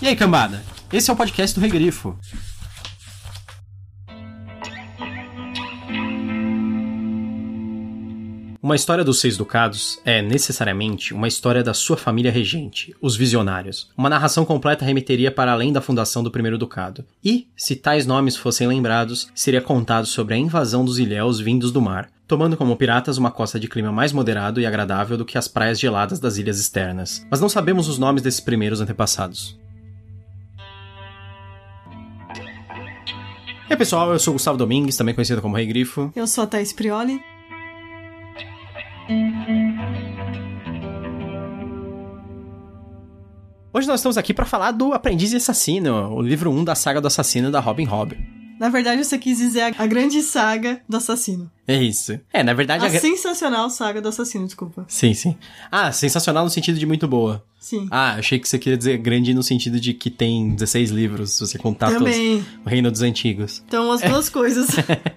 E aí, cambada? Esse é o podcast do Regrifo. Uma história dos Seis Ducados é, necessariamente, uma história da sua família regente, os Visionários. Uma narração completa remeteria para além da fundação do primeiro ducado. E, se tais nomes fossem lembrados, seria contado sobre a invasão dos ilhéus vindos do mar, tomando como piratas uma costa de clima mais moderado e agradável do que as praias geladas das ilhas externas. Mas não sabemos os nomes desses primeiros antepassados. E aí, pessoal, eu sou o Gustavo Domingues, também conhecido como Rei Grifo. Eu sou a Thaís Prioli. Hoje nós estamos aqui para falar do Aprendiz e Assassino, o livro 1 da saga do assassino da Robin Hood. Na verdade, você quis dizer a grande saga do assassino. É isso. É, na verdade... A, a sensacional saga do assassino, desculpa. Sim, sim. Ah, sensacional no sentido de muito boa. Sim. Ah, achei que você queria dizer grande no sentido de que tem 16 livros, se você contar Também. todos o Reino dos Antigos. Então, as duas coisas.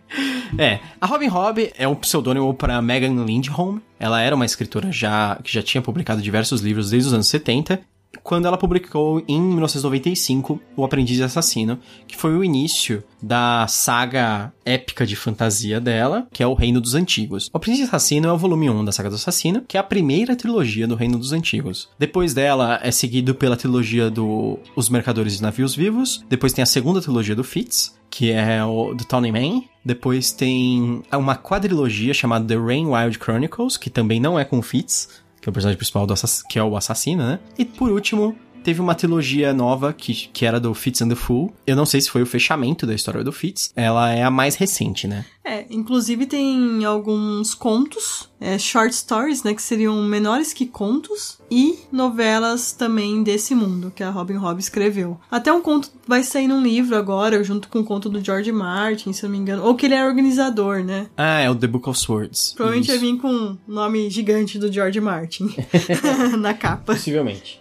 é, a Robin Hobb é um pseudônimo para Megan Lindholm. Ela era uma escritora já que já tinha publicado diversos livros desde os anos 70 quando ela publicou em 1995 O Aprendiz Assassino, que foi o início da saga épica de fantasia dela, que é o Reino dos Antigos. O Aprendiz Assassino é o volume 1 da saga do Assassino, que é a primeira trilogia do Reino dos Antigos. Depois dela é seguido pela trilogia do Os Mercadores de Navios Vivos, depois tem a segunda trilogia do Fitz, que é o do Tony Man. Depois tem uma quadrilogia chamada The Rain Wild Chronicles, que também não é com Fitz, que é o personagem principal do que é o assassino, né? E por último, teve uma trilogia nova que, que era do Fitz and the Fool. Eu não sei se foi o fechamento da história do Fitz. Ela é a mais recente, né? É, inclusive tem alguns contos, é, short stories, né, que seriam menores que contos, e novelas também desse mundo que a Robin Hobb escreveu. Até um conto vai sair num livro agora, junto com o um conto do George Martin, se eu não me engano, ou que ele é organizador, né? Ah, é o The Book of Swords. Provavelmente Isso. vai vir com o nome gigante do George Martin na capa. Possivelmente.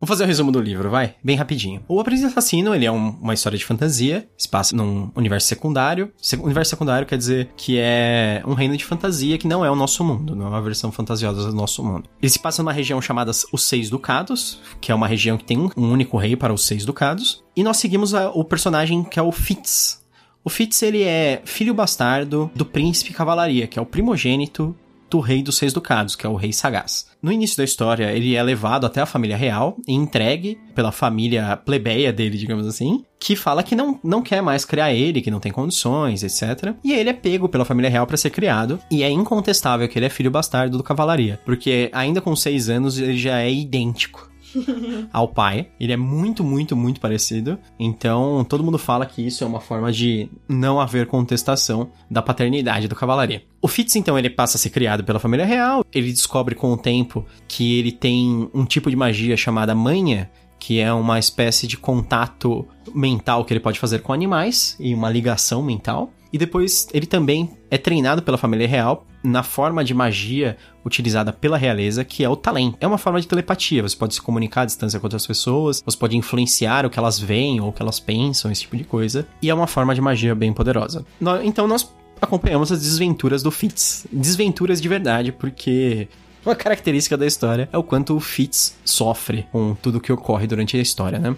Vamos fazer o um resumo do livro, vai? Bem rapidinho. O Aprendiz Assassino, ele é um, uma história de fantasia, se passa num universo secundário. Se, universo secundário quer dizer que é um reino de fantasia que não é o nosso mundo, não é uma versão fantasiosa do nosso mundo. Ele se passa numa região chamada Os Seis Ducados, que é uma região que tem um, um único rei para os Seis Ducados. E nós seguimos a, o personagem que é o Fitz. O Fitz, ele é filho bastardo do príncipe Cavalaria, que é o primogênito do rei dos seis ducados, que é o rei sagaz. No início da história, ele é levado até a família real e entregue pela família plebeia dele, digamos assim, que fala que não, não quer mais criar ele, que não tem condições, etc. E ele é pego pela família real para ser criado, e é incontestável que ele é filho bastardo do cavalaria, porque ainda com seis anos ele já é idêntico ao pai. Ele é muito, muito, muito parecido. Então, todo mundo fala que isso é uma forma de não haver contestação da paternidade do cavalaria. O Fitz, então, ele passa a ser criado pela família real. Ele descobre com o tempo que ele tem um tipo de magia chamada manha, que é uma espécie de contato mental que ele pode fazer com animais e uma ligação mental. E depois ele também é treinado pela família real na forma de magia utilizada pela realeza, que é o talento. É uma forma de telepatia, você pode se comunicar à distância com outras pessoas, você pode influenciar o que elas veem ou o que elas pensam, esse tipo de coisa. E é uma forma de magia bem poderosa. Então nós acompanhamos as desventuras do Fitz. Desventuras de verdade, porque uma característica da história é o quanto o Fitz sofre com tudo que ocorre durante a história, né?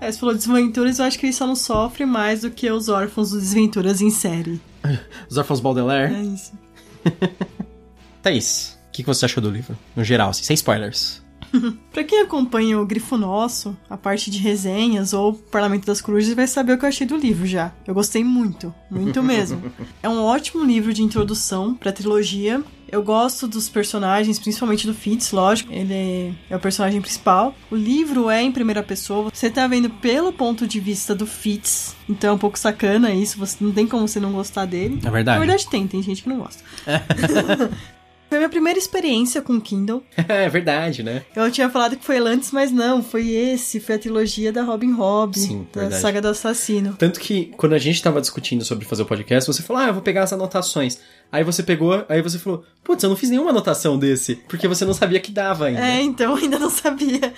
É, você falou desventuras, eu acho que ele só não sofre mais do que os órfãos do Desventuras em série. os órfãos Baudelaire? É isso. Thaís, o que você achou do livro? No geral, assim, sem spoilers. pra quem acompanha o Grifo Nosso, a parte de resenhas ou Parlamento das Cruzes vai saber o que eu achei do livro já. Eu gostei muito, muito mesmo. é um ótimo livro de introdução pra trilogia. Eu gosto dos personagens, principalmente do Fitz, lógico. Ele é o personagem principal. O livro é em primeira pessoa. Você tá vendo pelo ponto de vista do Fitz. Então é um pouco sacana isso. Você não tem como você não gostar dele. É verdade. Na verdade tem, tem gente que não gosta. Foi a minha primeira experiência com Kindle. é verdade, né? Eu tinha falado que foi antes, mas não, foi esse, foi a trilogia da Robin Hood, Sim, da verdade. saga do assassino. Tanto que quando a gente tava discutindo sobre fazer o podcast, você falou: "Ah, eu vou pegar as anotações". Aí você pegou, aí você falou: "Putz, eu não fiz nenhuma anotação desse, porque você não sabia que dava ainda". É, então ainda não sabia.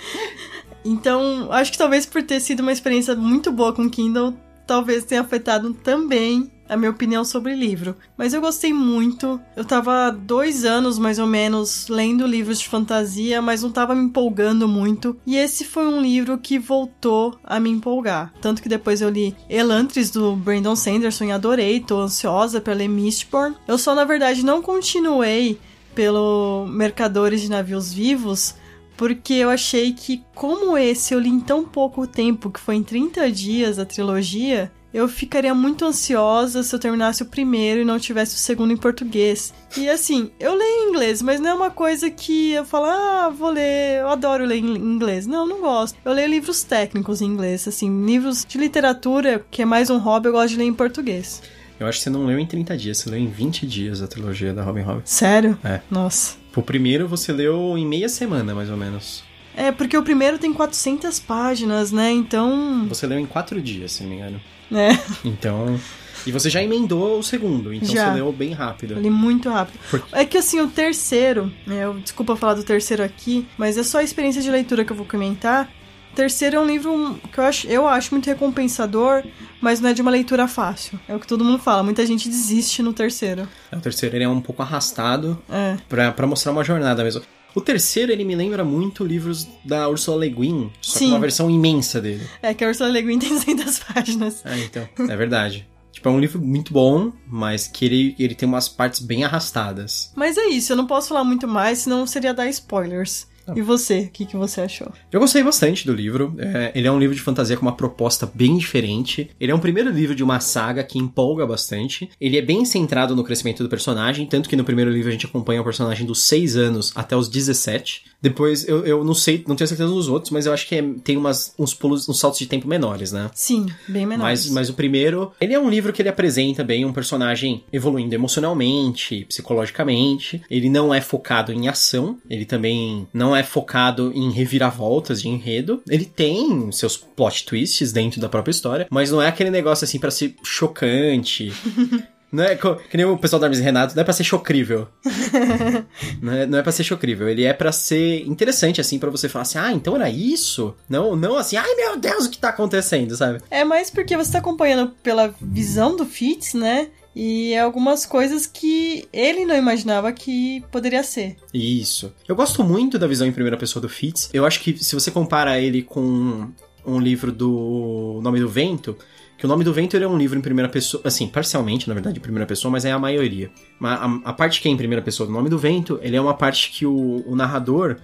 Então, acho que talvez por ter sido uma experiência muito boa com Kindle, talvez tenha afetado também a minha opinião sobre livro. Mas eu gostei muito. Eu tava dois anos, mais ou menos, lendo livros de fantasia, mas não tava me empolgando muito. E esse foi um livro que voltou a me empolgar. Tanto que depois eu li Elantris, do Brandon Sanderson, e adorei. Tô ansiosa pra ler Mistborn. Eu só, na verdade, não continuei pelo Mercadores de Navios Vivos, porque eu achei que, como esse eu li em tão pouco tempo, que foi em 30 dias a trilogia, eu ficaria muito ansiosa se eu terminasse o primeiro e não tivesse o segundo em português. E assim, eu leio em inglês, mas não é uma coisa que eu falo, ah, vou ler, eu adoro ler em inglês. Não, não gosto. Eu leio livros técnicos em inglês, assim, livros de literatura, que é mais um hobby, eu gosto de ler em português. Eu acho que você não leu em 30 dias, você leu em 20 dias a trilogia da Robin Hood. Sério? É. Nossa. O primeiro você leu em meia semana, mais ou menos. É, porque o primeiro tem 400 páginas, né? Então. Você leu em quatro dias, se não me engano. É. Então. E você já emendou o segundo, então Já. você leu bem rápido. Li muito rápido. É que assim, o terceiro, né, eu, desculpa falar do terceiro aqui, mas é só a experiência de leitura que eu vou comentar. O terceiro é um livro que eu acho, eu acho muito recompensador, mas não é de uma leitura fácil. É o que todo mundo fala, muita gente desiste no terceiro. É, O terceiro ele é um pouco arrastado É. pra mostrar uma jornada mesmo. O terceiro, ele me lembra muito livros da Ursula Le Guin, só Sim. que uma versão imensa dele. É que a Ursula Le Guin tem 200 páginas. É, então, é verdade. Tipo, é um livro muito bom, mas que ele, ele tem umas partes bem arrastadas. Mas é isso, eu não posso falar muito mais, senão seria dar spoilers. E você, o que, que você achou? Eu gostei bastante do livro. É, ele é um livro de fantasia com uma proposta bem diferente. Ele é um primeiro livro de uma saga que empolga bastante. Ele é bem centrado no crescimento do personagem, tanto que no primeiro livro a gente acompanha o personagem dos 6 anos até os 17. Depois, eu, eu não sei, não tenho certeza dos outros, mas eu acho que é- tem umas, uns pulos, uns saltos de tempo menores, né? Sim, bem menor. Mas, mas o primeiro, ele é um livro que ele apresenta bem um personagem evoluindo emocionalmente, psicologicamente. Ele não é focado em ação, ele também não é focado em reviravoltas de enredo. Ele tem seus plot twists dentro da própria história, mas não é aquele negócio assim pra ser chocante. Não é, que nem o pessoal da Hermes e Renato, não é pra ser chocrível. não, é, não é pra ser chocrível, ele é pra ser interessante, assim, pra você falar assim, ah, então era isso? Não, não assim, ai meu Deus, o que tá acontecendo, sabe? É mais porque você tá acompanhando pela visão do Fitz, né? E é algumas coisas que ele não imaginava que poderia ser. Isso. Eu gosto muito da visão em primeira pessoa do Fitz. Eu acho que se você compara ele com um livro do Nome do Vento, que o Nome do Vento é um livro em primeira pessoa, assim, parcialmente, na verdade, em primeira pessoa, mas é a maioria. Mas a, a parte que é em primeira pessoa do Nome do Vento, ele é uma parte que o, o narrador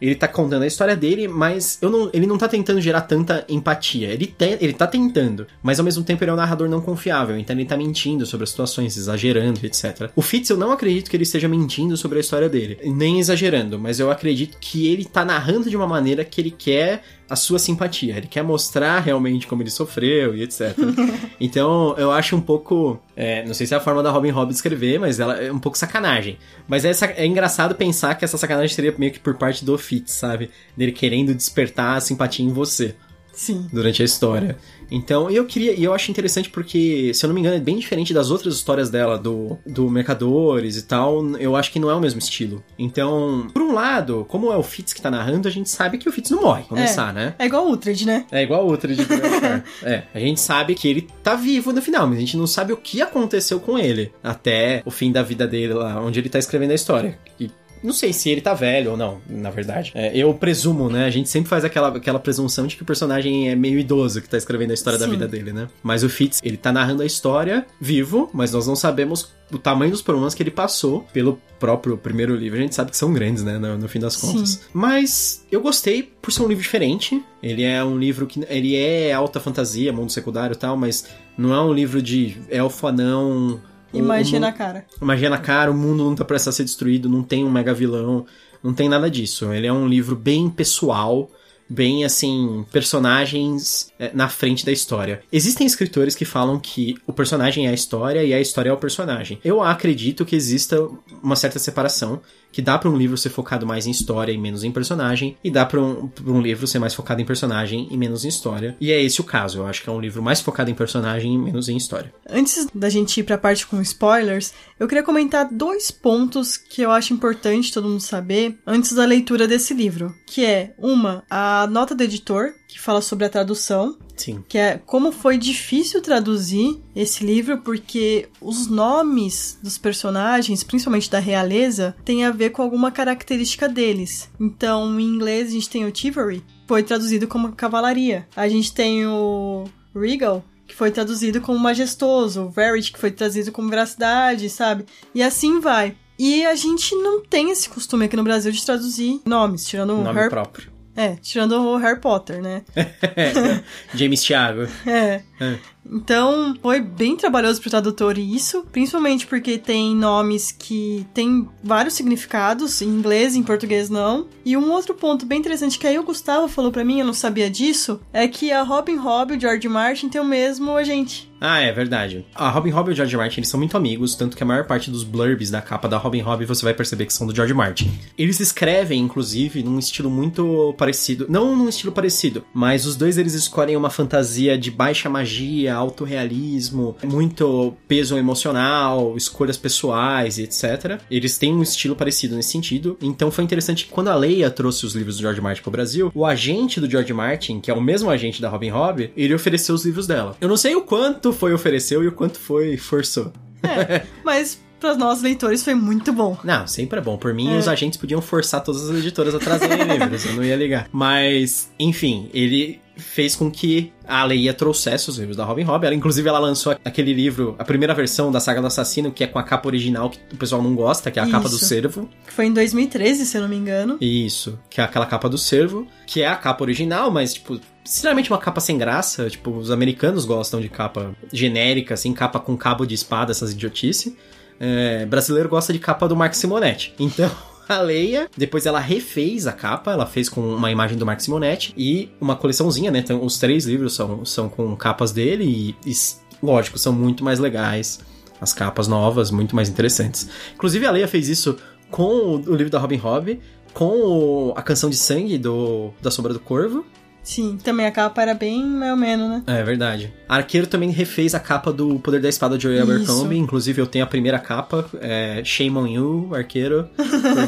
ele tá contando a história dele, mas eu não, ele não tá tentando gerar tanta empatia. Ele, te, ele tá tentando, mas ao mesmo tempo ele é um narrador não confiável, então ele tá mentindo sobre as situações, exagerando, etc. O Fitz, eu não acredito que ele esteja mentindo sobre a história dele, nem exagerando, mas eu acredito que ele tá narrando de uma maneira que ele quer a sua simpatia, ele quer mostrar realmente como ele sofreu e etc. então eu acho um pouco, é, não sei se é a forma da Robin Hood escrever, mas ela é um pouco sacanagem. Mas é, é engraçado pensar que essa sacanagem seria meio que por parte do Fitz, sabe? Dele querendo despertar a simpatia em você Sim. durante a história. Então, eu queria, e eu acho interessante porque, se eu não me engano, é bem diferente das outras histórias dela, do, do Mercadores e tal, eu acho que não é o mesmo estilo. Então, por um lado, como é o Fitz que tá narrando, a gente sabe que o Fitz não morre, começar, né? É igual o Uhtred, né? É igual de Grandfair. É, a gente sabe que ele tá vivo no final, mas a gente não sabe o que aconteceu com ele até o fim da vida dele lá, onde ele tá escrevendo a história. E não sei se ele tá velho ou não, na verdade. É, eu presumo, né? A gente sempre faz aquela, aquela presunção de que o personagem é meio idoso que tá escrevendo a história da Sim. vida dele, né? Mas o Fitz, ele tá narrando a história vivo, mas nós não sabemos o tamanho dos problemas que ele passou pelo próprio primeiro livro. A gente sabe que são grandes, né? No, no fim das contas. Sim. Mas eu gostei por ser um livro diferente. Ele é um livro que. Ele é alta fantasia, mundo secundário e tal, mas não é um livro de elfo anão. E o- o magia mu- na cara. magia na cara, o mundo não tá prestes a ser destruído, não tem um mega vilão, não tem nada disso. Ele é um livro bem pessoal, bem assim, personagens é, na frente da história. Existem escritores que falam que o personagem é a história e a história é o personagem. Eu acredito que exista uma certa separação, que dá pra um livro ser focado mais em história e menos em personagem, e dá pra um, um livro ser mais focado em personagem e menos em história. E é esse o caso, eu acho que é um livro mais focado em personagem e menos em história. Antes da gente ir pra parte com spoilers, eu queria comentar dois pontos que eu acho importante todo mundo saber antes da leitura desse livro. Que é, uma, a nota do editor, que fala sobre a tradução. Sim. Que é como foi difícil traduzir esse livro, porque os nomes dos personagens, principalmente da realeza, tem a ver com alguma característica deles. Então, em inglês, a gente tem o Chivalry, foi traduzido como cavalaria. A gente tem o Regal, que foi traduzido como majestoso, o Verity, que foi traduzido como veracidade, sabe? E assim vai. E a gente não tem esse costume aqui no Brasil de traduzir nomes, tirando o Nome Harry... próprio. É, tirando o Harry Potter, né? James Thiago. É. É. Então, foi bem trabalhoso pro tradutor isso, principalmente porque tem nomes que têm vários significados, em inglês e em português não. E um outro ponto bem interessante que aí o Gustavo falou pra mim, eu não sabia disso, é que a Robin Hobb e o George Martin tem o mesmo agente. Ah, é verdade. A Robin Hobb e o George Martin eles são muito amigos, tanto que a maior parte dos blurbs da capa da Robin Hobb você vai perceber que são do George Martin. Eles escrevem, inclusive, num estilo muito parecido. Não num estilo parecido, mas os dois eles escolhem uma fantasia de baixa magia, alto realismo, muito peso emocional, escolhas pessoais e etc. Eles têm um estilo parecido nesse sentido. Então foi interessante que quando a Leia trouxe os livros do George Martin pro Brasil, o agente do George Martin, que é o mesmo agente da Robin Hobb, ele ofereceu os livros dela. Eu não sei o quanto foi ofereceu e o quanto foi forçou. É, mas para nós leitores foi muito bom. Não, sempre é bom. Por mim, É. os agentes podiam forçar todas as editoras a trazerem livros, eu não ia ligar. Mas, enfim, ele fez com que a Leia trouxesse os livros da Robin Hobb. Ela, inclusive, ela lançou aquele livro, a primeira versão da Saga do Assassino, que é com a capa original que o pessoal não gosta, que é a capa do Isso. cervo. Que foi em 2013, se eu não me engano. Isso, que é aquela capa do cervo, que é a capa original, mas, tipo, sinceramente uma capa sem graça. Tipo, os americanos gostam de capa genérica, assim, capa com cabo de espada, essas idiotice. É, brasileiro gosta de capa do Mark Simonetti. Então. A Leia, depois ela refez a capa, ela fez com uma imagem do Mark Simonetti e uma coleçãozinha, né? Então, os três livros são, são com capas dele e, e, lógico, são muito mais legais. As capas novas, muito mais interessantes. Inclusive, a Leia fez isso com o, o livro da Robin Hobb, com o- a canção de sangue do, da Sombra do Corvo. Sim, também a capa era bem mais ou menos, né? É verdade. Arqueiro também refez a capa do Poder da Espada de Isso. Abercrombie. Inclusive, eu tenho a primeira capa. É, Shame on you, Arqueiro.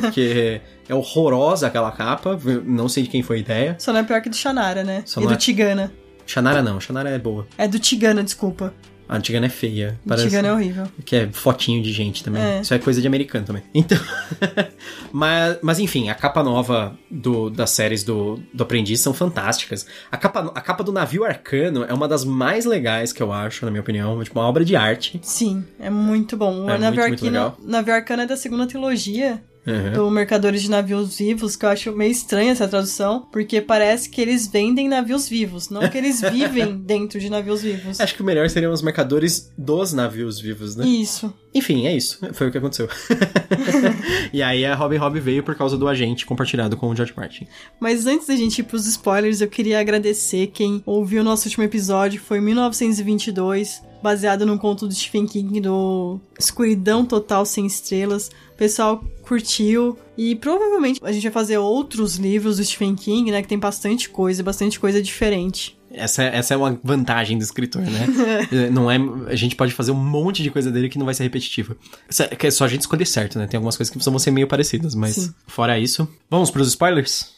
Porque é horrorosa aquela capa. Não sei de quem foi a ideia. Só não é pior que do Shannara, né? Só e do é- Tigana. Shannara não. Shannara é boa. É do Tigana, desculpa. A Tigana é feia. O Tigana é horrível. Que é fotinho de gente também. É. Isso é coisa de americano também. Então. mas, mas enfim, a capa nova do, das séries do, do Aprendiz são fantásticas. A capa, a capa do navio arcano é uma das mais legais que eu acho, na minha opinião. Tipo, uma obra de arte. Sim, é muito bom. O É Navio muito, muito Arcana- legal. Navio Arcana é da segunda trilogia Uhum. do Mercadores de Navios Vivos, que eu acho meio estranha essa tradução, porque parece que eles vendem navios vivos, não que eles vivem dentro de navios vivos. Acho que o melhor seriam os mercadores dos navios vivos, né? Isso. Enfim, é isso. Foi o que aconteceu. e aí a Robin Hobb veio por causa do agente compartilhado com o George Martin. Mas antes da gente ir pros spoilers, eu queria agradecer quem ouviu o nosso último episódio, foi em 1922, baseado num conto do Stephen King do Escuridão Total Sem Estrelas. O pessoal curtiu e provavelmente a gente vai fazer outros livros do Stephen King, né, que tem bastante coisa, bastante coisa diferente. Essa, essa é uma vantagem do escritor, né? não é, a gente pode fazer um monte de coisa dele que não vai ser repetitiva. É é só a gente escolher certo, né? Tem algumas coisas que vão ser meio parecidas, mas Sim. fora isso. Vamos pros spoilers?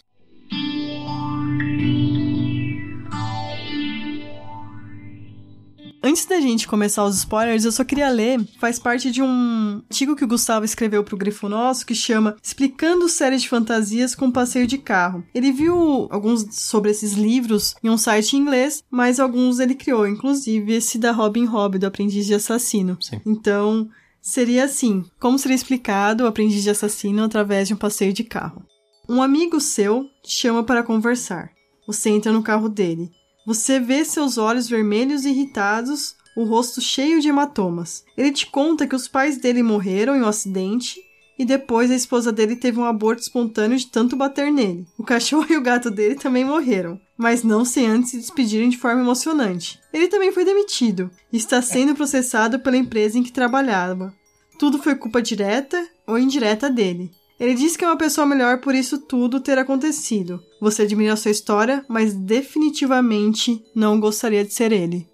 Antes da gente começar os spoilers, eu só queria ler, faz parte de um artigo que o Gustavo escreveu pro Grifo Nosso, que chama Explicando séries de fantasias com passeio de carro. Ele viu alguns sobre esses livros em um site em inglês, mas alguns ele criou, inclusive esse da Robin Hobb, do Aprendiz de Assassino. Sim. Então, seria assim, como seria explicado o Aprendiz de Assassino através de um passeio de carro. Um amigo seu te chama para conversar. Você entra no carro dele. Você vê seus olhos vermelhos e irritados, o rosto cheio de hematomas. Ele te conta que os pais dele morreram em um acidente e depois a esposa dele teve um aborto espontâneo de tanto bater nele. O cachorro e o gato dele também morreram, mas não sem antes se despedirem de forma emocionante. Ele também foi demitido e está sendo processado pela empresa em que trabalhava. Tudo foi culpa direta ou indireta dele. Ele diz que é uma pessoa melhor por isso tudo ter acontecido. Você admira a sua história, mas definitivamente não gostaria de ser ele.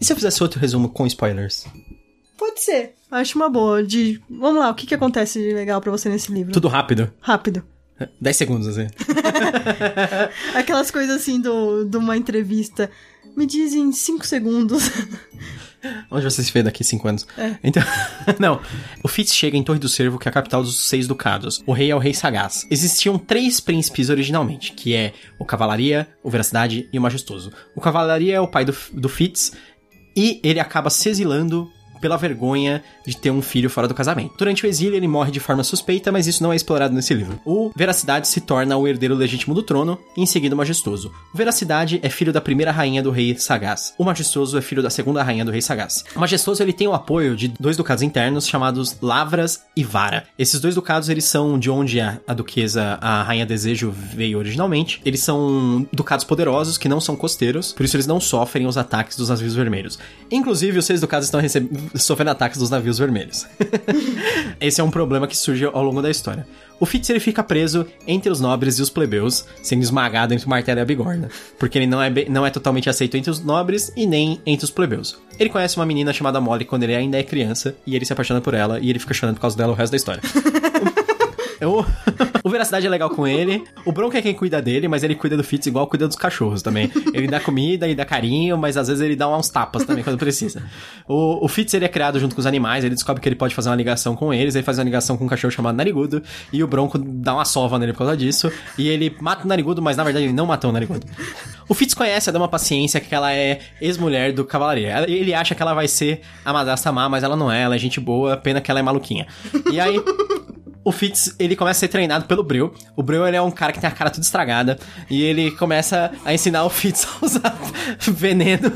E se eu fizesse outro resumo com spoilers? Pode ser. Acho uma boa. De. Vamos lá, o que, que acontece de legal pra você nesse livro? Tudo rápido. Rápido. 10 segundos, assim. Aquelas coisas assim do, de uma entrevista. Me diz em 5 segundos. Onde você se vê daqui cinco anos? É. Então, não. O Fitz chega em Torre do Cervo, que é a capital dos Seis Ducados. O rei é o Rei Sagaz. Existiam três príncipes originalmente, que é o Cavalaria, o Veracidade e o Majestoso. O Cavalaria é o pai do, do Fitz, e ele acaba se exilando pela vergonha de ter um filho fora do casamento. Durante o exílio, ele morre de forma suspeita, mas isso não é explorado nesse livro. O Veracidade se torna o herdeiro legítimo do trono, e em seguida o Majestoso. O Veracidade é filho da primeira rainha do rei Sagaz. O Majestoso é filho da segunda rainha do rei Sagaz. O Majestoso ele tem o apoio de dois ducados internos chamados Lavras e Vara. Esses dois ducados eles são de onde a, a duquesa, a rainha Desejo veio originalmente. Eles são ducados poderosos que não são costeiros, por isso eles não sofrem os ataques dos navios vermelhos. Inclusive, os seis ducados estão recebendo sofrendo ataques dos navios vermelhos. Esse é um problema que surge ao longo da história. O Fitz ele fica preso entre os nobres e os plebeus, sendo esmagado entre o martelo e a bigorna, porque ele não é, não é totalmente aceito entre os nobres e nem entre os plebeus. Ele conhece uma menina chamada Molly quando ele ainda é criança, e ele se apaixona por ela, e ele fica chorando por causa dela o resto da história. O, o Veracidade é legal com ele. O Bronco é quem cuida dele, mas ele cuida do Fitz igual cuida dos cachorros também. Ele dá comida e dá carinho, mas às vezes ele dá uns tapas também quando precisa. O, o Fitz ele é criado junto com os animais, ele descobre que ele pode fazer uma ligação com eles, ele faz uma ligação com um cachorro chamado Narigudo, e o Bronco dá uma sova nele por causa disso, e ele mata o Narigudo, mas na verdade ele não matou o Narigudo. O Fitz conhece a Dama Paciência, que ela é ex-mulher do Cavalaria. Ele acha que ela vai ser a madrasta má, mas ela não é, ela é gente boa, pena que ela é maluquinha. E aí, o Fitz, ele começa a ser treinado pelo Breu. O Breu, ele é um cara que tem a cara toda estragada. E ele começa a ensinar o Fitz a usar veneno.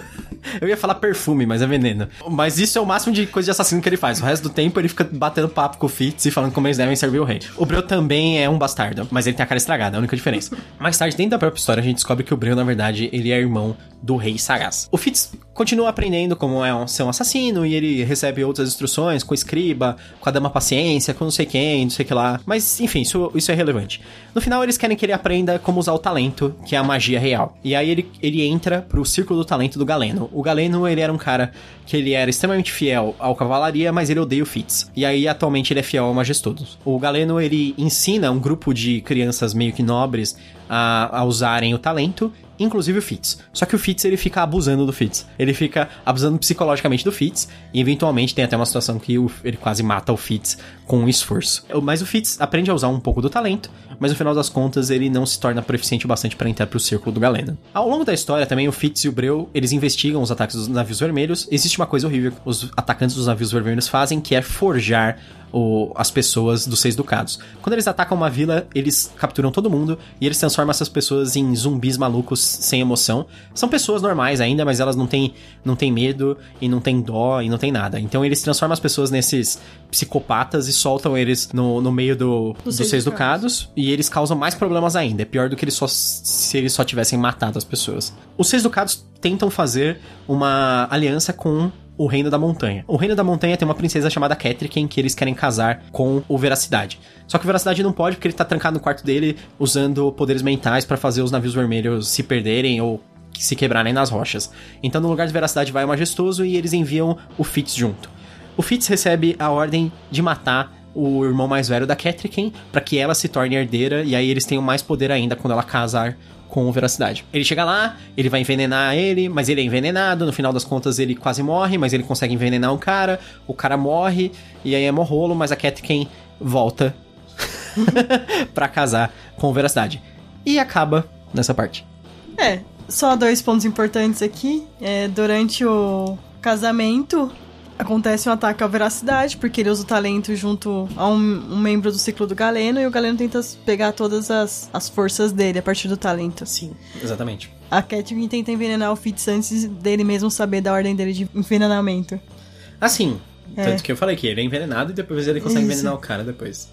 Eu ia falar perfume, mas é veneno. Mas isso é o máximo de coisa de assassino que ele faz. O resto do tempo ele fica batendo papo com o Fitz e falando como eles devem servir o rei. O Breu também é um bastardo, mas ele tem a cara estragada, é a única diferença. Mais tarde, dentro da própria história, a gente descobre que o Breu, na verdade, ele é irmão do rei Sagaz. O Fitz continua aprendendo como é um, ser um assassino e ele recebe outras instruções com o escriba, com a dama paciência, com não sei quem, não sei que lá. Mas, enfim, isso, isso é relevante. No final, eles querem que ele aprenda como usar o talento, que é a magia real. E aí ele, ele entra pro círculo do talento do Galeno. O Galeno, ele era um cara que ele era extremamente fiel ao cavalaria, mas ele odeia o Fitz. E aí, atualmente, ele é fiel ao Majestoso. O Galeno, ele ensina um grupo de crianças meio que nobres a, a usarem o talento inclusive o Fitz. Só que o Fitz ele fica abusando do Fitz. Ele fica abusando psicologicamente do Fitz e eventualmente tem até uma situação que o, ele quase mata o Fitz com esforço. Mas o Fitz aprende a usar um pouco do talento, mas no final das contas ele não se torna proficiente o bastante para entrar pro círculo do Galena. Ao longo da história também o Fitz e o Breu, eles investigam os ataques dos navios vermelhos. Existe uma coisa horrível que os atacantes dos navios vermelhos fazem, que é forjar o, as pessoas dos Seis Ducados. Quando eles atacam uma vila, eles capturam todo mundo e eles transformam essas pessoas em zumbis malucos sem emoção. São pessoas normais ainda, mas elas não têm, não têm medo e não têm dó e não têm nada. Então eles transformam as pessoas nesses psicopatas e soltam eles no, no meio do, dos, Seis, seis ducados. ducados. E eles causam mais problemas ainda. É pior do que eles só, se eles só tivessem matado as pessoas. Os Seis Ducados tentam fazer uma aliança com o Reino da Montanha. O Reino da Montanha tem uma princesa chamada Ketriken que eles querem casar com o Veracidade. Só que o Veracidade não pode porque ele tá trancado no quarto dele usando poderes mentais para fazer os navios vermelhos se perderem ou se quebrarem nas rochas. Então no lugar de Veracidade vai o Majestoso e eles enviam o Fitz junto. O Fitz recebe a ordem de matar o irmão mais velho da Ketriken para que ela se torne herdeira e aí eles tenham mais poder ainda quando ela casar com veracidade. Ele chega lá, ele vai envenenar ele, mas ele é envenenado, no final das contas ele quase morre, mas ele consegue envenenar o cara, o cara morre, e aí é morrolo, mas a Cat volta para casar com veracidade. E acaba nessa parte. É, só dois pontos importantes aqui. É, durante o casamento, acontece um ataque à veracidade, porque ele usa o talento junto a um, um, membro do ciclo do Galeno, e o Galeno tenta pegar todas as, as forças dele a partir do talento. Sim, exatamente. A Catherine tenta envenenar o Fitz antes dele mesmo saber da ordem dele de envenenamento. Assim, é. tanto que eu falei que ele é envenenado e depois ele consegue Isso. envenenar o cara depois.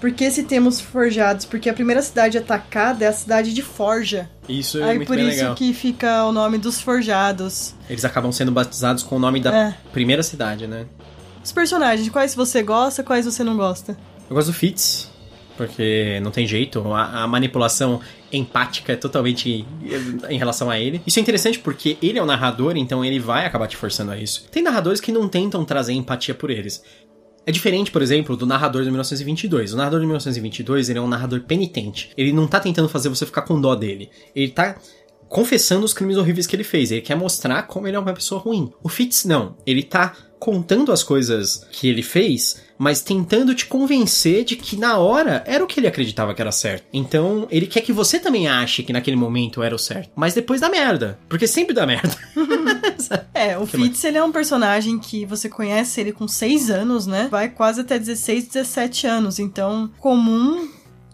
Por que se temos forjados? Porque a primeira cidade atacada é a cidade de Forja. Isso é Aí muito por isso legal. que fica o nome dos forjados. Eles acabam sendo batizados com o nome da é. primeira cidade, né? Os personagens, quais você gosta, quais você não gosta? Eu gosto do Fitz. porque não tem jeito, a, a, manipulação empática é totalmente em relação a ele. Isso é interessante porque ele é o narrador, então ele vai acabar te forçando a isso. Tem narradores que não tentam trazer empatia por eles. É diferente, por exemplo, do narrador de 1922. O narrador de 1922, ele é um narrador penitente. Ele não tá tentando fazer você ficar com dó dele. Ele tá confessando os crimes horríveis que ele fez. Ele quer mostrar como ele é uma pessoa ruim. O Fitz não. Ele tá contando as coisas que ele fez, mas tentando te convencer de que na hora era o que ele acreditava que era certo. Então, ele quer que você também ache que naquele momento era o certo. Mas depois dá merda. Porque sempre dá merda. é, o Fitz, ele é um personagem que você conhece ele com 6 anos, né? Vai quase até 16, 17 anos. Então, comum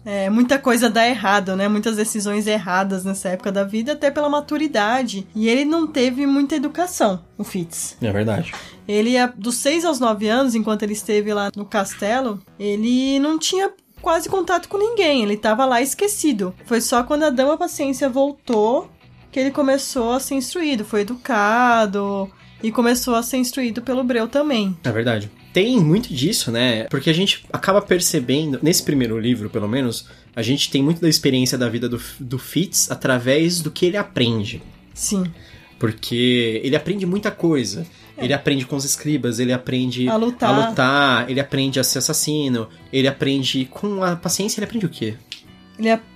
é, muita coisa dá errado, né? Muitas decisões erradas nessa época da vida, até pela maturidade. E ele não teve muita educação, o Fitz. É verdade. Ele, dos 6 aos 9 anos, enquanto ele esteve lá no castelo, ele não tinha quase contato com ninguém. Ele estava lá esquecido. Foi só quando a Dama Paciência voltou que ele começou a ser instruído. Foi educado e começou a ser instruído pelo Breu também. É verdade tem muito disso, né? Porque a gente acaba percebendo, nesse primeiro livro, pelo menos, a gente tem muito da experiência da vida do, do Fitz através do que ele aprende. Sim. Porque ele aprende muita coisa. É. Ele aprende com os escribas, ele aprende a lutar. a lutar, ele aprende a ser assassino, ele aprende com a paciência, ele aprende o quê? Ele aprende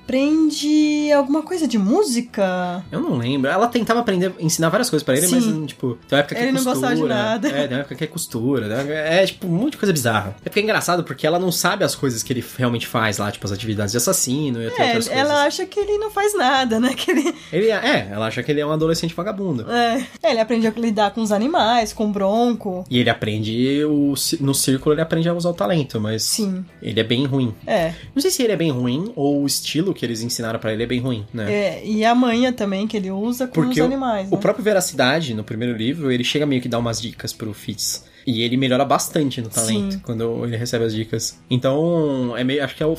alguma coisa de música? Eu não lembro. Ela tentava aprender, ensinar várias coisas para ele, Sim. mas, tipo, tem uma época que ele é costura. Ele não gostava de nada. É, tem uma época que é costura. Né? É, tipo, um monte de coisa bizarra. É porque é engraçado, porque ela não sabe as coisas que ele realmente faz lá, tipo, as atividades de assassino e é, outras coisas. Ela acha que ele não faz nada, né? Que ele... ele é, é, ela acha que ele é um adolescente vagabundo. É. é. Ele aprende a lidar com os animais, com o bronco. E ele aprende, o, no círculo ele aprende a usar o talento, mas... Sim. Ele é bem ruim. É. Não sei se ele é bem ruim ou o estilo que eles ensinaram para ele é bem ruim, né? É, e a manha também que ele usa com Porque os animais. O, né? o próprio Veracidade, no primeiro livro, ele chega meio que dar umas dicas pro Fitz. E ele melhora bastante no talento Sim. quando ele recebe as dicas. Então, é meio, acho que é o,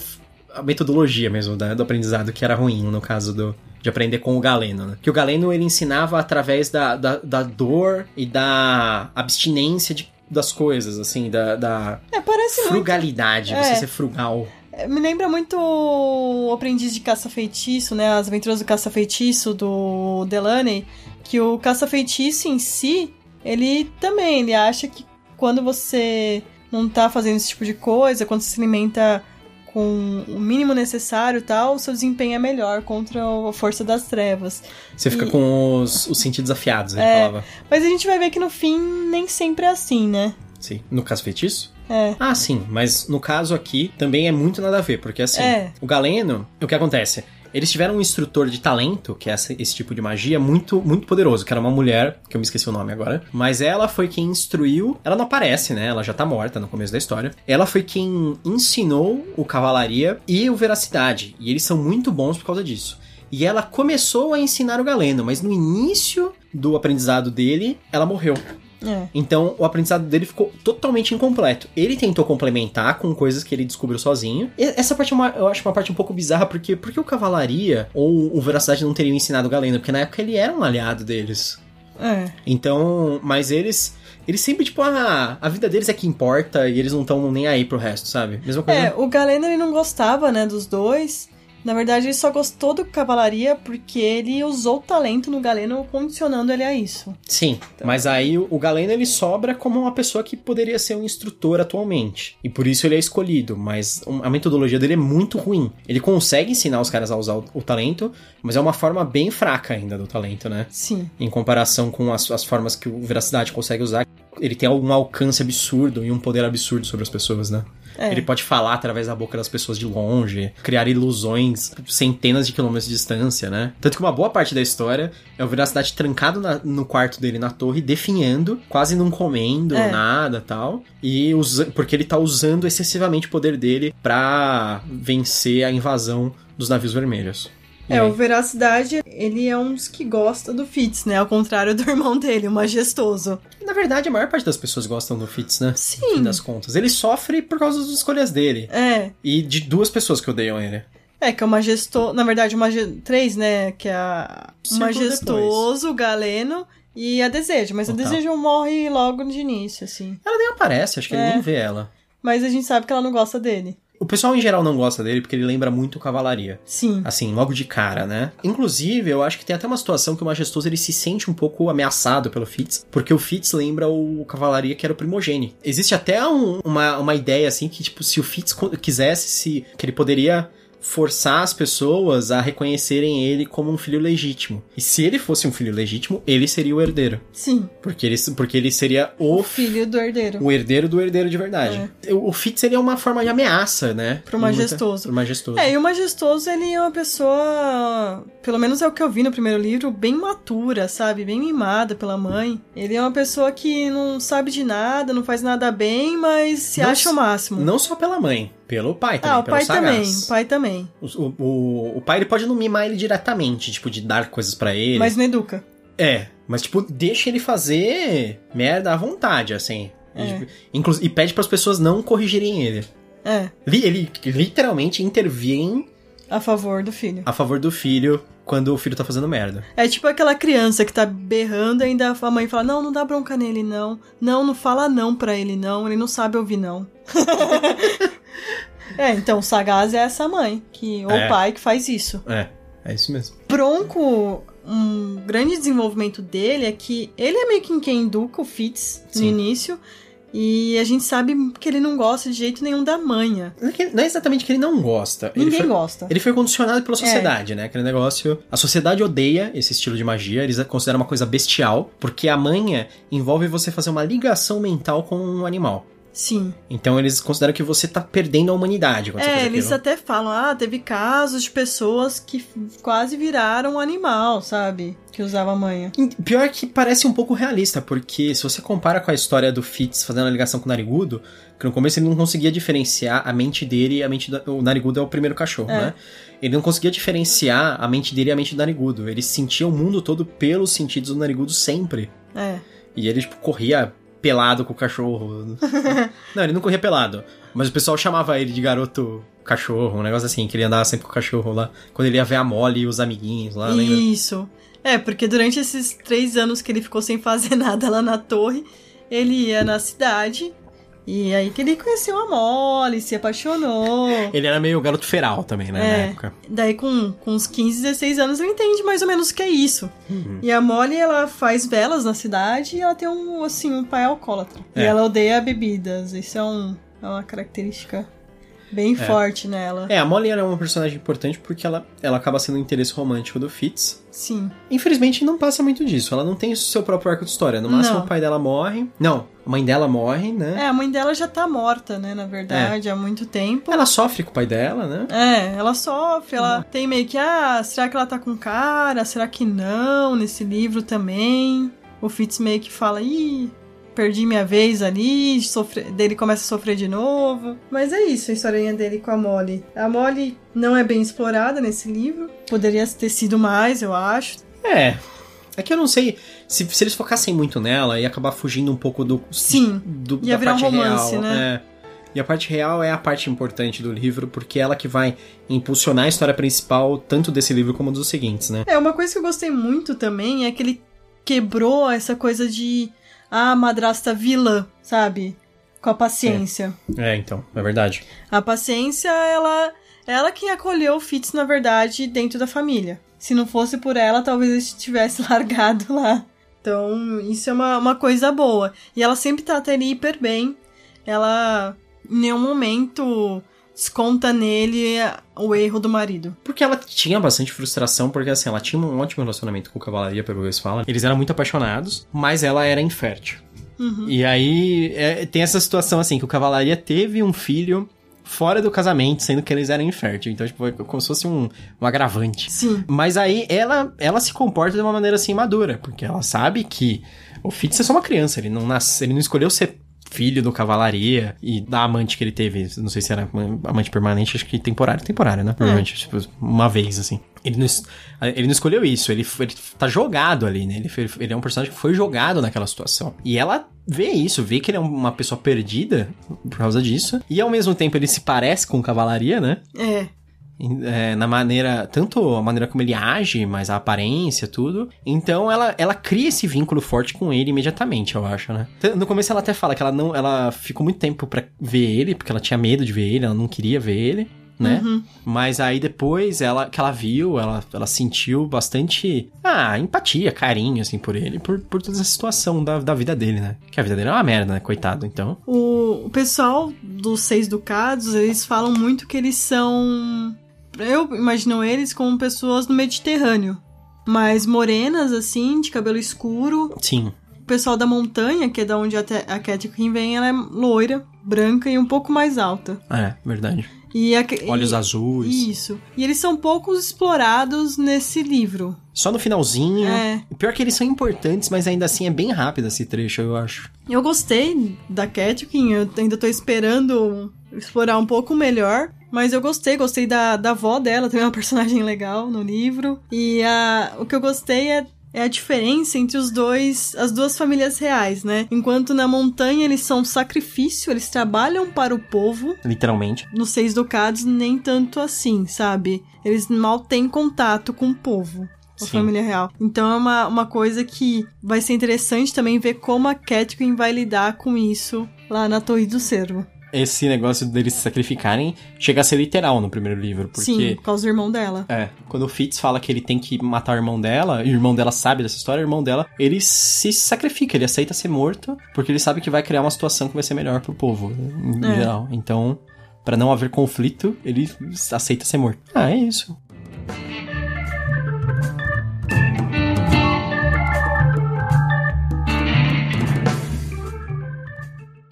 a metodologia mesmo da, do aprendizado que era ruim no caso do, de aprender com o Galeno, né? Que o Galeno ele ensinava através da, da, da dor e da abstinência de, das coisas, assim, da, da é, frugalidade, muito... você é. ser frugal. Me lembra muito o Aprendiz de Caça-Feitiço, né? As Aventuras do Caça-Feitiço do Delaney. Que o Caça-Feitiço em si, ele também, ele acha que quando você não tá fazendo esse tipo de coisa, quando você se alimenta com o mínimo necessário tal, o seu desempenho é melhor contra a força das trevas. Você e... fica com os, os sentidos afiados, ele é. Mas a gente vai ver que no fim nem sempre é assim, né? Sim. No caso feitiço? É. Ah, sim, mas no caso aqui também é muito nada a ver, porque assim, é. o Galeno, o que acontece? Eles tiveram um instrutor de talento, que é esse tipo de magia, muito muito poderoso, que era uma mulher, que eu me esqueci o nome agora. Mas ela foi quem instruiu. Ela não aparece, né? Ela já tá morta no começo da história. Ela foi quem ensinou o Cavalaria e o Veracidade. E eles são muito bons por causa disso. E ela começou a ensinar o Galeno, mas no início do aprendizado dele, ela morreu. É. Então o aprendizado dele ficou totalmente incompleto. Ele tentou complementar com coisas que ele descobriu sozinho. E essa parte é uma, eu acho uma parte um pouco bizarra, porque porque o Cavalaria ou o Veracidade não teriam ensinado o Galeno? Porque na época ele era um aliado deles. É. Então, mas eles eles sempre, tipo, ah, a vida deles é que importa e eles não estão nem aí pro resto, sabe? Mesma coisa. É, o Galeno ele não gostava, né, dos dois. Na verdade, ele só gostou do Cavalaria porque ele usou o talento no Galeno, condicionando ele a isso. Sim, então. mas aí o Galeno ele sobra como uma pessoa que poderia ser um instrutor atualmente. E por isso ele é escolhido, mas a metodologia dele é muito ruim. Ele consegue ensinar os caras a usar o, o talento, mas é uma forma bem fraca ainda do talento, né? Sim. Em comparação com as, as formas que o Veracidade consegue usar, ele tem um alcance absurdo e um poder absurdo sobre as pessoas, né? É. Ele pode falar através da boca das pessoas de longe, criar ilusões centenas de quilômetros de distância, né? Tanto que uma boa parte da história é o Veracidade trancado na, no quarto dele na torre, definhando, quase não comendo é. nada tal. E usa, porque ele tá usando excessivamente o poder dele para vencer a invasão dos navios vermelhos. É, o Veracidade, ele é um dos que gosta do Fitz, né? Ao contrário do irmão dele, o majestoso. Na verdade, a maior parte das pessoas gostam do Fitz, né? Sim. No fim das contas. Ele sofre por causa das escolhas dele. É. E de duas pessoas que odeiam ele. É, que é o majestoso. Na verdade, o majestoso. Três, né? Que é a... o majestoso, o galeno e a desejo. Mas Total. a desejo morre logo de início, assim. Ela nem aparece, acho que é. ele nem vê ela. Mas a gente sabe que ela não gosta dele. O pessoal em geral não gosta dele porque ele lembra muito Cavalaria. Sim. Assim, logo de cara, né? Inclusive, eu acho que tem até uma situação que o Majestoso ele se sente um pouco ameaçado pelo Fitz, porque o Fitz lembra o Cavalaria que era o primogênito. Existe até um- uma, uma ideia, assim, que, tipo, se o Fitz quisesse, se, que ele poderia forçar as pessoas a reconhecerem ele como um filho legítimo. E se ele fosse um filho legítimo, ele seria o herdeiro. Sim. Porque ele, porque ele seria o, O filho do herdeiro. o herdeiro do herdeiro de verdade. O, o Fitz ele é uma forma de ameaça, né? Pro Em muita- majestoso. Pro majestoso. É, e o Majestoso, ele é uma pessoa, pelo menos é o que eu vi no primeiro livro, bem matura, sabe? Bem mimada pela mãe. Ele é uma pessoa que não sabe de nada, não faz nada bem, mas se Não acha o máximo. Não só pela mãe, pelo pai também, ah, o pelo pai sagaz. também, o pai também. O, o, o pai ele pode não mimar ele diretamente, tipo, de dar coisas pra ele. Mas não educa. É, mas tipo, deixa ele fazer merda à vontade, assim. E, É. tipo, inclu- e pede para as pessoas não corrigirem ele. É, Li- Ele literalmente intervém a favor do filho. a favor do filho quando o filho tá fazendo merda. É tipo aquela criança que tá berrando e ainda a mãe fala: Não, não dá bronca nele, não. Não, não fala não pra ele, não. Ele não sabe ouvir, não. é, então o sagaz é essa mãe, que, ou É. o pai que faz isso. É, é isso mesmo. Bronco, um grande desenvolvimento dele é que ele é meio que quem educa o Fitz no Sim. início. E a gente sabe que ele não gosta de jeito nenhum da manha. Não é é exatamente que ele não gosta. ele Ninguém foi, gosta. Ele foi condicionado É. pela sociedade, né? Aquele negócio. A sociedade odeia esse estilo de magia, eles consideram uma coisa bestial, porque a manha envolve você fazer uma ligação mental com um animal. Sim. Então eles consideram que você tá perdendo a humanidade quando você É, faz eles até falam, ah, teve casos de pessoas que quase viraram um animal, sabe? Que usava manha. Pior que parece um pouco realista, porque se você compara com a história do Fitz fazendo a ligação com o Narigudo, que no começo ele não conseguia diferenciar a mente dele e a mente do... O Narigudo é o primeiro cachorro, É. né? Ele não conseguia diferenciar a mente dele e a mente do Narigudo. Ele sentia o mundo todo pelos sentidos do Narigudo sempre. É. E ele, tipo, corria pelado com o cachorro. não, ele não corria pelado. Mas o pessoal chamava ele de garoto cachorro, um negócio assim, que ele andava sempre com o cachorro lá. Quando ele ia ver a Molly e os amiguinhos lá, lembra? Isso. É, porque durante esses três anos que ele ficou sem fazer nada lá na torre, ele ia na cidade. E aí que ele conheceu a Molly, se apaixonou. Ele era meio garoto feral também, né, É. na época. Daí, com, com uns 15, 16 anos, ele entende mais ou menos o que é isso. Uhum. E a Molly, ela faz velas na cidade e ela tem um, assim, um pai alcoólatra. E É. ela odeia bebidas. Isso é, um, é uma característica bem forte nela. É, a Molly era uma personagem importante porque ela, ela acaba sendo o interesse romântico do Fitz. Sim. Infelizmente não passa muito disso. Ela não tem o seu próprio arco de história. No máximo Não. o pai dela morre. Não, a mãe dela morre, né? É, a mãe dela já tá morta, né, na verdade, há muito tempo. Ela sofre com o pai dela, né? É, ela sofre, ela tem meio que, ah, será que ela tá com cara? Será que não? Nesse livro também. O Fitz meio que fala, ih, perdi minha vez ali, sofre... dele começa a sofrer de novo. Mas é isso, a historinha dele com a Molly. A Molly não é bem explorada nesse livro, poderia ter sido mais, eu acho. É. É que eu não sei se, se eles focassem muito nela ia acabar fugindo um pouco do. Sim, do, ia da virar um parte romance, real. né? É. E a parte real é a parte importante do livro, porque é ela que vai impulsionar a história principal, tanto desse livro como dos seguintes, né? É, uma coisa que eu gostei muito também é que ele quebrou essa coisa de ah, madrasta vilã, sabe? Com a paciência. É, então, é verdade. A paciência, ela ela quem acolheu o Fitz, na verdade, dentro da família. Se não fosse por ela, talvez ele tivesse largado lá. Então, isso é uma, uma coisa boa. E ela sempre trata ele hiper bem. Ela, em nenhum momento, desconta nele o erro do marido. Porque ela tinha bastante frustração, porque assim, ela tinha um ótimo relacionamento com o Cavalaria, pelo que eles falam. Eles eram muito apaixonados, mas ela era infértil. Uhum. E aí é, tem essa situação assim, que o Cavalaria teve um filho fora do casamento, sendo que eles eram inférteis. Então, tipo, é como se fosse um, um agravante. Sim. Mas aí ela, ela se comporta de uma maneira assim madura, porque ela sabe que o Fitz é só uma criança, ele não nasce, ele não escolheu ser filho do Cavalaria e da amante que ele teve, não sei se era amante permanente, acho que temporário, temporário, né? Provavelmente, tipo, uma vez, assim. Ele não, ele não escolheu isso, ele, ele tá jogado ali, né? Ele, ele é um personagem que foi jogado naquela situação. E ela vê isso, vê que ele é uma pessoa perdida por causa disso. E ao mesmo tempo ele se parece com Cavalaria, né? É. é, na maneira, tanto a maneira como ele age, mas a aparência, tudo. Então ela, ela cria esse vínculo forte com ele imediatamente, eu acho, né? No começo ela até fala que ela não, ela ficou muito tempo para ver ele, porque ela tinha medo de ver ele, ela não queria ver ele né? Uhum. Mas aí depois ela que ela viu, ela, ela sentiu bastante ah, empatia, carinho assim por ele, por, por toda essa situação da, da vida dele, né? Que a vida dele é uma merda, né? Coitado, então. O, o pessoal dos Seis Ducados, eles falam muito que eles são eu imagino eles como pessoas do Mediterrâneo, mas morenas assim, de cabelo escuro. Sim. O pessoal da montanha, que é da onde a, a vem, ela é loira, branca e um pouco mais alta. É, verdade. E a, Olhos e, azuis. Isso. E eles são poucos explorados nesse livro. Só no finalzinho. É. Pior que eles são importantes, mas ainda assim é bem rápido esse trecho, eu acho. Eu gostei da Catkin, eu ainda tô esperando explorar um pouco melhor. Mas eu gostei, gostei da, da avó dela, também é uma personagem legal no livro. E a, o que eu gostei é é a diferença entre os dois, as duas famílias reais, né? Enquanto na montanha eles são sacrifício, eles trabalham para o povo. Literalmente. Nos Seis Ducados, nem tanto assim, sabe? Eles mal têm contato com o povo. A Sim. família real. Então é uma, uma coisa que vai ser interessante também ver como a Catherine vai lidar com isso lá na Torre do Cervo esse negócio deles se sacrificarem chega a ser literal no primeiro livro. Porque, Sim, por causa do irmão dela. É. Quando o Fitz fala que ele tem que matar o irmão dela, e o irmão dela sabe dessa história, o irmão dela, ele se sacrifica, ele aceita ser morto, porque ele sabe que vai criar uma situação que vai ser melhor pro povo, em é. geral. Então, para não haver conflito, ele aceita ser morto. Ah, é isso.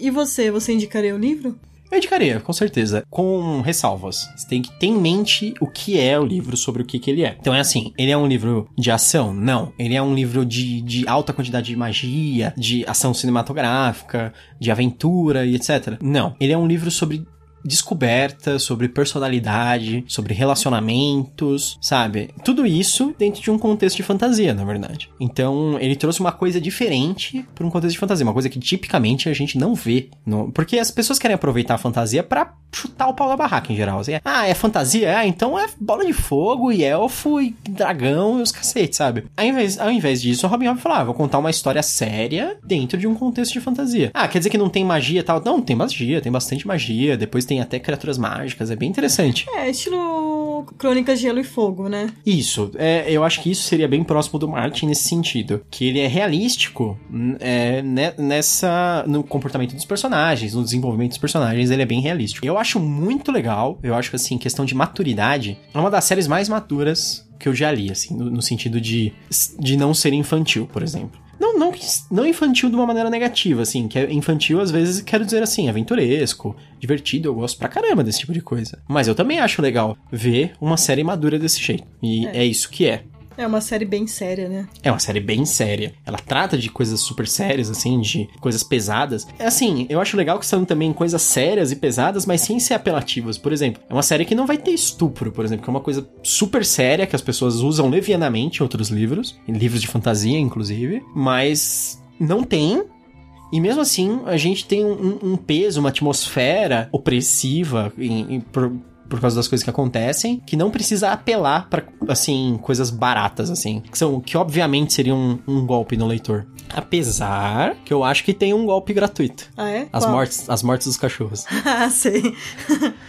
E você, você indicaria o livro? Eu indicaria, com certeza, com ressalvas. Você tem que ter em mente o que é o livro, sobre o que, que ele é. Então é assim, ele é um livro de ação? Não. Ele é um livro de, de alta quantidade de magia, de ação cinematográfica, de aventura e etc. Não. Ele é um livro sobre descoberta, sobre personalidade, sobre relacionamentos, sabe? Tudo isso dentro de um contexto de fantasia, na verdade. Então, ele trouxe uma coisa diferente para um contexto de fantasia, uma coisa que tipicamente a gente não vê. No... Porque as pessoas querem aproveitar a fantasia para chutar o pau da barraca em geral. Assim, ah, é fantasia? Ah, então é bola de fogo e elfo e dragão e os cacetes, sabe? Ao invés, ao invés disso, o Robin Hood falou: ah, vou contar uma história séria dentro de um contexto de fantasia. Ah, quer dizer que não tem magia e tal? Não, tem magia, tem bastante magia. Depois tem até criaturas mágicas, é bem interessante. É, estilo Crônicas de Gelo e Fogo, né? Isso, é, eu acho que isso seria bem próximo do Martin nesse sentido. Que ele é realístico é, nessa. no comportamento dos personagens, no desenvolvimento dos personagens, ele é bem realístico. Eu acho muito legal, eu acho que assim, questão de maturidade, é uma das séries mais maturas que eu já li, assim, no, no sentido de, de não ser infantil, por exemplo. Não, não, não infantil de uma maneira negativa, assim. Que é infantil, às vezes, quero dizer assim, aventuresco, divertido, eu gosto pra caramba desse tipo de coisa. Mas eu também acho legal ver uma série madura desse jeito. E é, é isso que é. É uma série bem séria, né? É uma série bem séria. Ela trata de coisas super sérias, assim, de coisas pesadas. É assim, eu acho legal que são também coisas sérias e pesadas, mas sem ser apelativas. Por exemplo, é uma série que não vai ter estupro, por exemplo, que é uma coisa super séria que as pessoas usam levianamente em outros livros, em livros de fantasia, inclusive, mas não tem, e mesmo assim, a gente tem um, um peso, uma atmosfera opressiva em, em, por, por causa das coisas que acontecem, que não precisa apelar para assim, coisas baratas, assim, que são, que obviamente seria um, um, golpe no leitor. Apesar que eu acho que tem um golpe gratuito. Ah, é? As mortes, as mortes dos cachorros. ah, sei.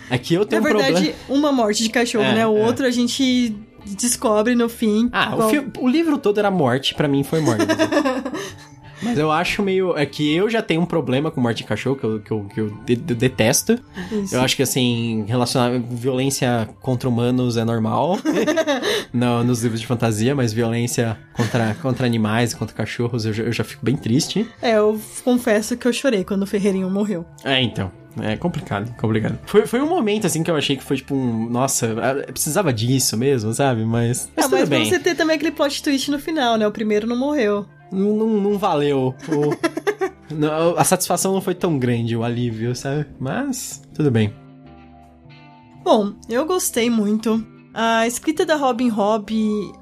Aqui eu tenho Na um verdade, problema... uma morte de cachorro, é, né? O é. outro a gente descobre no fim. Ah, qual... o, o, livro todo era morte, para mim foi morte. Mas eu acho meio. É que eu já tenho um problema com morte de cachorro, que eu, que eu, que eu, de, eu detesto. Isso. Eu acho que, assim, relacionar violência contra humanos é normal no, nos livros de fantasia, mas violência contra, contra animais, contra cachorros, eu já, eu já fico bem triste. É, eu confesso que eu chorei quando o Ferreirinho morreu. É, então. É complicado, complicado. Foi, foi um momento, assim, que eu achei que foi tipo um. Nossa, precisava disso mesmo, sabe? Mas. Mas, ah, mas bem. você ter também aquele plot twist no final, né? O primeiro não morreu não, não, não valeu. O, não, a satisfação não foi tão grande, o alívio, sabe? Mas, tudo bem. Bom, eu gostei muito. A escrita da Robin Hobb,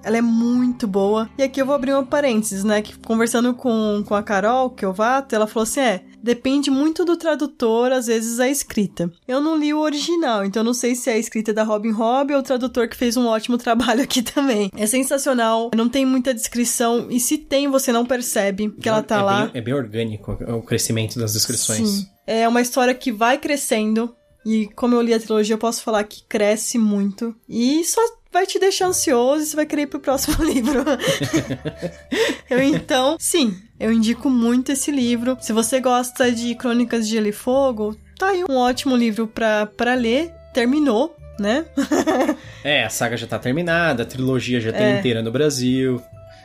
ela é muito boa. E aqui eu vou abrir um parênteses, né? Que conversando com, com a Carol, que eu vato, ela falou assim: é, depende muito do tradutor, às vezes a escrita. Eu não li o original, então não sei se é a escrita da Robin Hobb ou o tradutor que fez um ótimo trabalho aqui também. É sensacional, não tem muita descrição, e se tem, você não percebe que ela tá é lá. Bem, é bem orgânico o crescimento das descrições. Sim. É uma história que vai crescendo. E como eu li a trilogia, eu posso falar que cresce muito. E só vai te deixar ansioso e você vai querer ir pro próximo livro. eu então, sim, eu indico muito esse livro. Se você gosta de Crônicas de Gelo e Fogo, tá aí um ótimo livro pra, pra ler. Terminou, né? é, a saga já tá terminada, a trilogia já tem é. inteira no Brasil.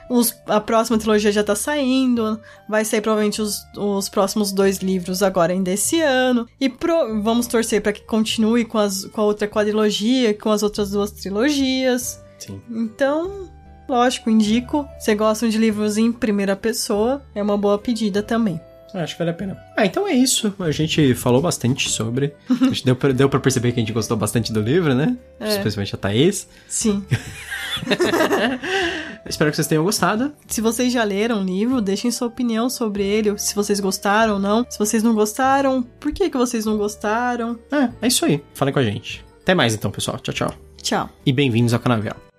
Os, a próxima trilogia já tá saindo. Vai sair provavelmente os, os próximos dois livros agora ainda esse ano. E pro, vamos torcer para que continue com, as, com a outra quadrilogia, com as outras duas trilogias. Sim. Então, lógico, indico. Se gostam de livros em primeira pessoa, é uma boa pedida também. Acho que vale a pena. Ah, então é isso. A gente falou bastante sobre. Deu pra, deu pra perceber que a gente gostou bastante do livro, né? É. Especialmente a Thaís. Sim. Espero que vocês tenham gostado. Se vocês já leram o livro, deixem sua opinião sobre ele, se vocês gostaram ou não. Se vocês não gostaram, por que, que vocês não gostaram? É, é isso aí. Falem com a gente. Até mais então, pessoal. Tchau, tchau. Tchau. E bem-vindos ao Canavial.